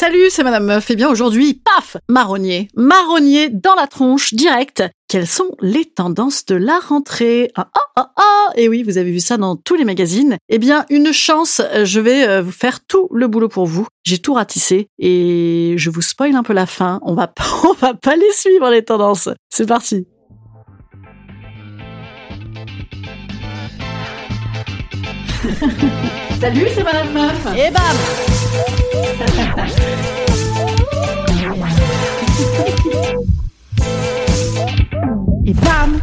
Salut, c'est Madame Meuf. Et bien aujourd'hui, paf, marronnier, marronnier dans la tronche, direct. Quelles sont les tendances de la rentrée? Ah ah ah ah Et oui, vous avez vu ça dans tous les magazines. Eh bien, une chance, je vais euh, vous faire tout le boulot pour vous. J'ai tout ratissé et je vous spoil un peu la fin. On va pas, on va pas les suivre les tendances. C'est parti. Salut, c'est Madame Meuf. Et bam Et bam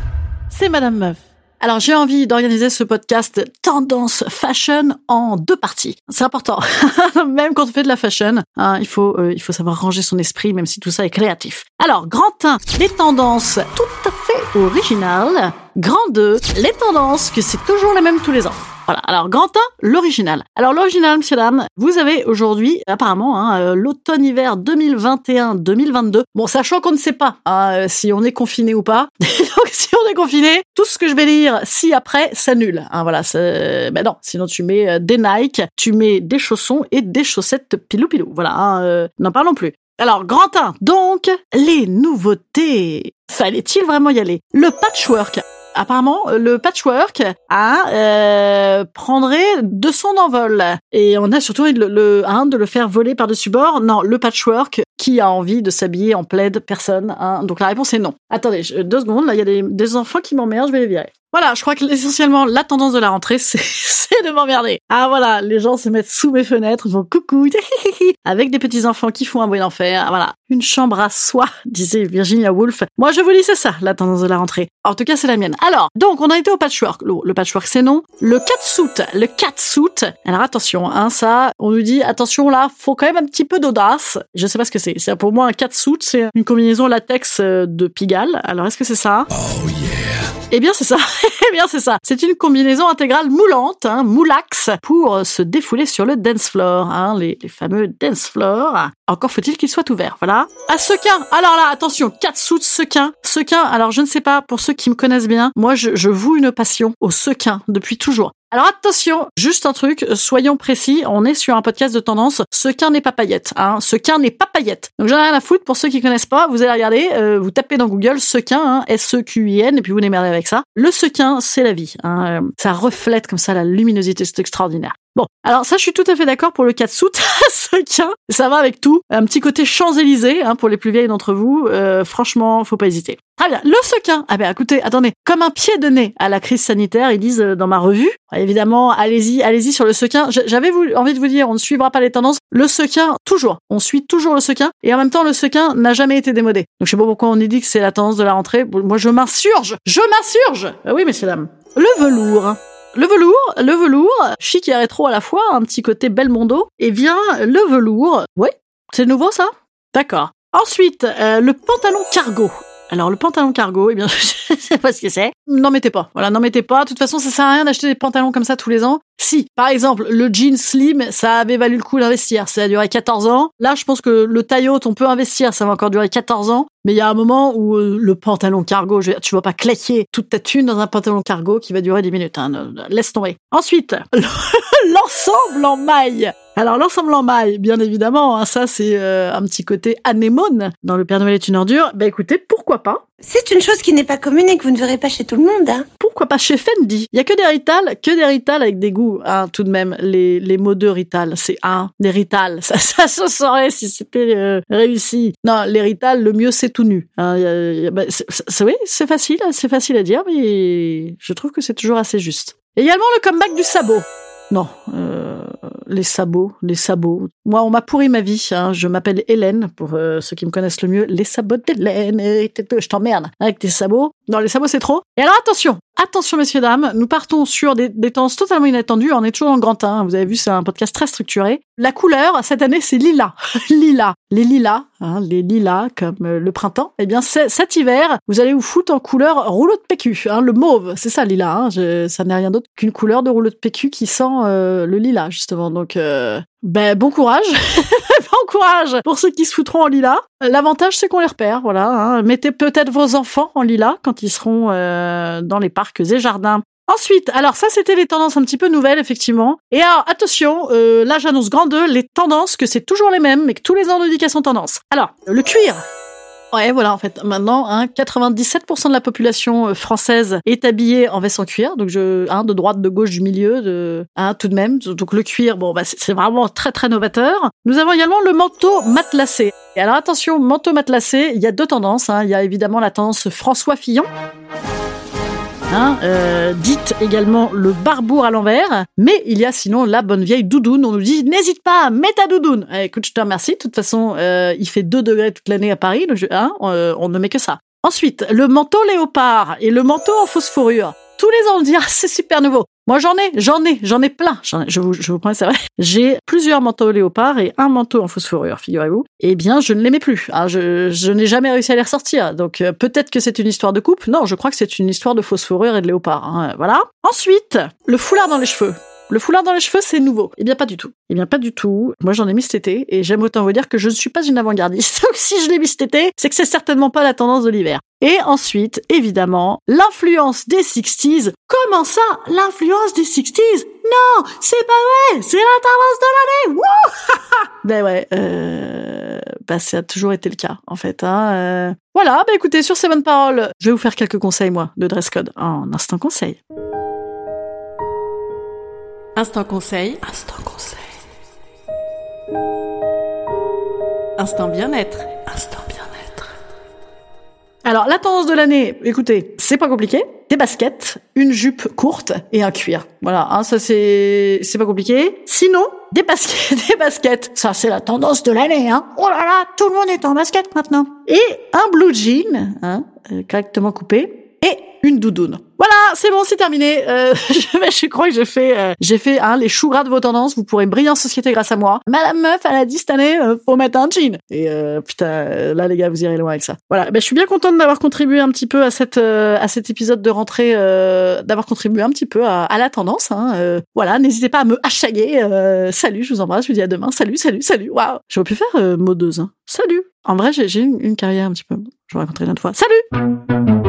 C'est Madame Meuf. Alors j'ai envie d'organiser ce podcast tendance fashion en deux parties. C'est important, même quand on fait de la fashion, hein, il faut euh, il faut savoir ranger son esprit, même si tout ça est créatif. Alors grand 1, les tendances tout à fait originales. Grand 2, les tendances que c'est toujours les mêmes tous les ans. Voilà. Alors, grand 1, l'original. Alors, l'original, monsieur, dames, vous avez aujourd'hui, apparemment, hein, euh, l'automne-hiver 2021-2022. Bon, sachant qu'on ne sait pas hein, euh, si on est confiné ou pas. Donc, si on est confiné, tout ce que je vais lire, si après, s'annule. Hein, voilà. Ben non, sinon tu mets euh, des Nike, tu mets des chaussons et des chaussettes pilou-pilou. Voilà. Hein, N'en parlons plus. Alors, grand 1, donc, les nouveautés. Fallait-il vraiment y aller? Le patchwork apparemment, le patchwork a euh, prendrait de son envol. Et on a surtout le, hein, de le faire voler par-dessus bord. Non, le patchwork, qui a envie de s'habiller en plaid Personne. Hein. Donc la réponse est non. Attendez, deux secondes, là, il y a des, des enfants qui m'emmerdent, je vais les virer. Voilà, je crois que essentiellement la tendance de la rentrée, c'est de m'emmerder. Ah voilà, les gens se mettent sous mes fenêtres, ils vont coucou, avec des petits enfants qui font un bruit d'enfer. Voilà, une chambre à soi, disait Virginia Woolf. Moi, je vous dis c'est ça, la tendance de la rentrée. En tout cas, c'est la mienne. Alors, donc, on a été au patchwork. Le, patchwork, c'est non. Le catsuit, le catsuit. Alors attention, hein, ça, on nous dit attention là, faut quand même un petit peu d'audace. Je sais pas ce que c'est. C'est pour moi un catsuit, c'est une combinaison latex euh, de Pigalle. Alors, est-ce que c'est ça? Oh yeah. Eh bien, c'est ça. eh bien, c'est ça. C'est une combinaison intégrale moulante, hein, moulax, pour euh, se défouler sur le dance floor, hein, les, fameux dance floors. Encore faut-il qu'il soit ouvert, voilà. À sequin. Alors là, attention, quatre sous de sequin. Sequin. Alors, je ne sais pas, pour ceux qui me connaissent bien, moi, je, je voue une passion au sequin depuis toujours. Alors attention, juste un truc, soyons précis, on est sur un podcast de tendance, ce qu'un n'est pas paillette, hein, ce qu'un n'est pas paillette. Donc j'en ai rien à foutre, pour ceux qui connaissent pas, vous allez regarder, euh, vous tapez dans Google sequin, hein, S-E-Q-I-N, et puis vous démerdez avec ça. Le sequin, c'est la vie, hein, euh, ça reflète comme ça la luminosité, c'est extraordinaire. Bon, alors ça, je suis tout à fait d'accord pour le sequin, ça va avec tout. Un petit côté Champs-Élysées, hein, pour les plus vieilles d'entre vous, euh, franchement, faut pas hésiter. Très bien, le sequin. Ah ben écoutez, attendez, comme un pied de nez à la crise sanitaire, ils disent dans ma revue. Évidemment, allez-y, allez-y sur le sequin. J'avais envie de vous dire, on ne suivra pas les tendances. Le sequin, toujours. On suit toujours le sequin. Et en même temps, le sequin n'a jamais été démodé. Donc je sais pas pourquoi on dit que c'est la tendance de la rentrée. Moi, je m'insurge. Je m'insurge. Ah oui, messieurs, dames. Le velours. Le velours, le velours, chic et rétro à la fois, un petit côté Belmondo. Et bien, le velours, oui, c'est nouveau ça? D'accord. Ensuite, euh, le pantalon cargo. Alors le pantalon cargo, eh bien je sais pas ce que c'est. N'en mettez pas. Voilà, n'en mettez pas. De toute façon, ça sert à rien d'acheter des pantalons comme ça tous les ans. Si, par exemple, le jean slim, ça avait valu le coup d'investir. Ça a duré 14 ans. Là, je pense que le taille on peut investir. Ça va encore durer 14 ans. Mais il y a un moment où euh, le pantalon cargo, je, tu vas pas claquer toute ta thune dans un pantalon cargo qui va durer 10 minutes. Hein. Laisse tomber. Ensuite, l'ensemble en maille. Alors l'ensemble en maille, bien évidemment, hein, ça c'est euh, un petit côté anémone dans le Père Noël est une ordure. Bah écoutez, pourquoi pas? C'est une chose qui n'est pas commune et que vous ne verrez pas chez tout le monde. Hein. Pourquoi pas chez Fendi? Il y a que des Rital, que des Rital avec des goûts. Hein, tout de même, les, les mots de Rital, c'est un des Rital. Ça, ça se saurait si c'était euh, réussi. Non, les Rital, le mieux c'est tout nu. Hein, bah, c'est- oui, c'est facile, c'est facile à dire, mais je trouve que c'est toujours assez juste. Également le comeback du sabot. Non, euh, les sabots, les sabots. Moi, on m'a pourri ma vie. Hein. Je m'appelle Hélène, pour euh, ceux qui me connaissent le mieux. Les sabots d'Hélène, je t'emmerde avec tes sabots. Non, les sabots, c'est trop. Et alors, attention, attention, messieurs, dames, nous partons sur des, des tendances totalement inattendues. On est toujours le grand 1. Vous avez vu, c'est un podcast très structuré. La couleur, cette année, c'est lilas. lilas. Les lilas, hein, les lilas, comme euh, le printemps. Eh bien, cet hiver, vous allez vous foutre en couleur rouleau de PQ. Hein, le mauve, c'est ça. Hein. Je- ça n'est rien d'autre qu'une couleur de rouleau de PQ qui sent euh, le lilas, justement. Donc, euh, ben, bon courage. bon courage pour ceux qui se foutront en lilas. L'avantage, c'est qu'on les repère, voilà. hein. Mettez peut-être vos enfants en lilas quand ils seront euh, dans les parcs et jardins. Ensuite, alors ça, c'était les tendances un petit peu nouvelles, effectivement. Et alors, attention, euh, là, j'annonce grand 2, les tendances, que c'est toujours les mêmes, mais que tous les ans, on dit qu'elles sont tendances. Alors, le cuir. Ouais, voilà, en fait, maintenant, hein, 97% de la population euh, française est habillée en veste en cuir, donc je, hein, de droite, de gauche, du milieu, de, hein, tout de même. Donc le cuir, bon, bah, c'est vraiment très très novateur. Nous avons également le manteau matelassé. Et alors attention, manteau matelassé, il y a deux tendances. Hein. Il y a évidemment la tendance François Fillon. Hein, euh, dite également le barbour à l'envers, mais il y a sinon la bonne vieille doudoune. On nous dit n'hésite pas, mets ta doudoune. Eh, écoute, je te remercie. De toute façon, euh, il fait 2 degrés toute l'année à Paris, donc hein, euh, on ne met que ça. Ensuite, le manteau léopard et le manteau en fausse fourrure. Tous les ans, on dit ah, c'est super nouveau. Moi, j'en ai, j'en ai, j'en ai plein. J'en ai- je vous, je vous promets, c'est vrai. J'ai plusieurs manteaux léopard et un manteau en fourrure, figurez-vous. Eh bien, je ne les mets plus. Ah, je, n'ai jamais réussi à les ressortir. Donc, euh, peut-être que c'est une histoire de coupe. Non, je crois que c'est une histoire de fourrure et de léopard. hein. Voilà. Ensuite, le foulard dans les cheveux. Le foulard dans les cheveux, c'est nouveau. Eh bien, pas du tout. Eh bien, pas du tout. Moi, j'en ai mis cet été et j'aime autant vous dire que je ne suis pas une avant-gardiste. Donc, si je l'ai mis cet été, c'est que c'est certainement pas la tendance de l'hiver. Et ensuite, évidemment, l'influence des 60s. Comment ça, l'influence des 60s Non, c'est pas vrai, c'est la tendance de l'année. Ben ouais, euh, bah ça a toujours été le cas en fait. Hein, euh. Voilà, bah écoutez, sur ces bonnes paroles, je vais vous faire quelques conseils moi de dress code en instant conseil. Instant conseil. Instant conseil. Instant bien-être. Instant bien-être. Alors, la tendance de l'année, écoutez, c'est pas compliqué. Des baskets, une jupe courte et un cuir. Voilà, hein, ça c'est c'est pas compliqué. Sinon, des baskets, des baskets. Ça c'est la tendance de l'année, hein. Oh là là, tout le monde est en basket maintenant. Et un blue jean, hein, euh, correctement coupé, une doudoune. Voilà, c'est bon, c'est terminé. Euh, je, crois que j'ai fait, euh, j'ai fait hein, les choux gras de vos tendances. Vous pourrez briller en société grâce à moi. Madame Meuf, elle a dit cette année, euh, faut mettre un jean. Et euh, putain, euh, là les gars, vous irez loin avec ça. Voilà, ben, je suis bien contente d'avoir contribué un petit peu à cette, à cet épisode de rentrée, d'avoir contribué un petit peu à, la tendance. Hein. Voilà, n'hésitez pas à me hashtaguer. Euh, salut, je vous embrasse, je vous dis à demain. Salut, salut, salut. Waouh, j'aurais pu faire modeuse. Hein. Salut. En vrai, j'ai j'ai une, une carrière un petit peu. Je vous raconterai une autre fois. Salut.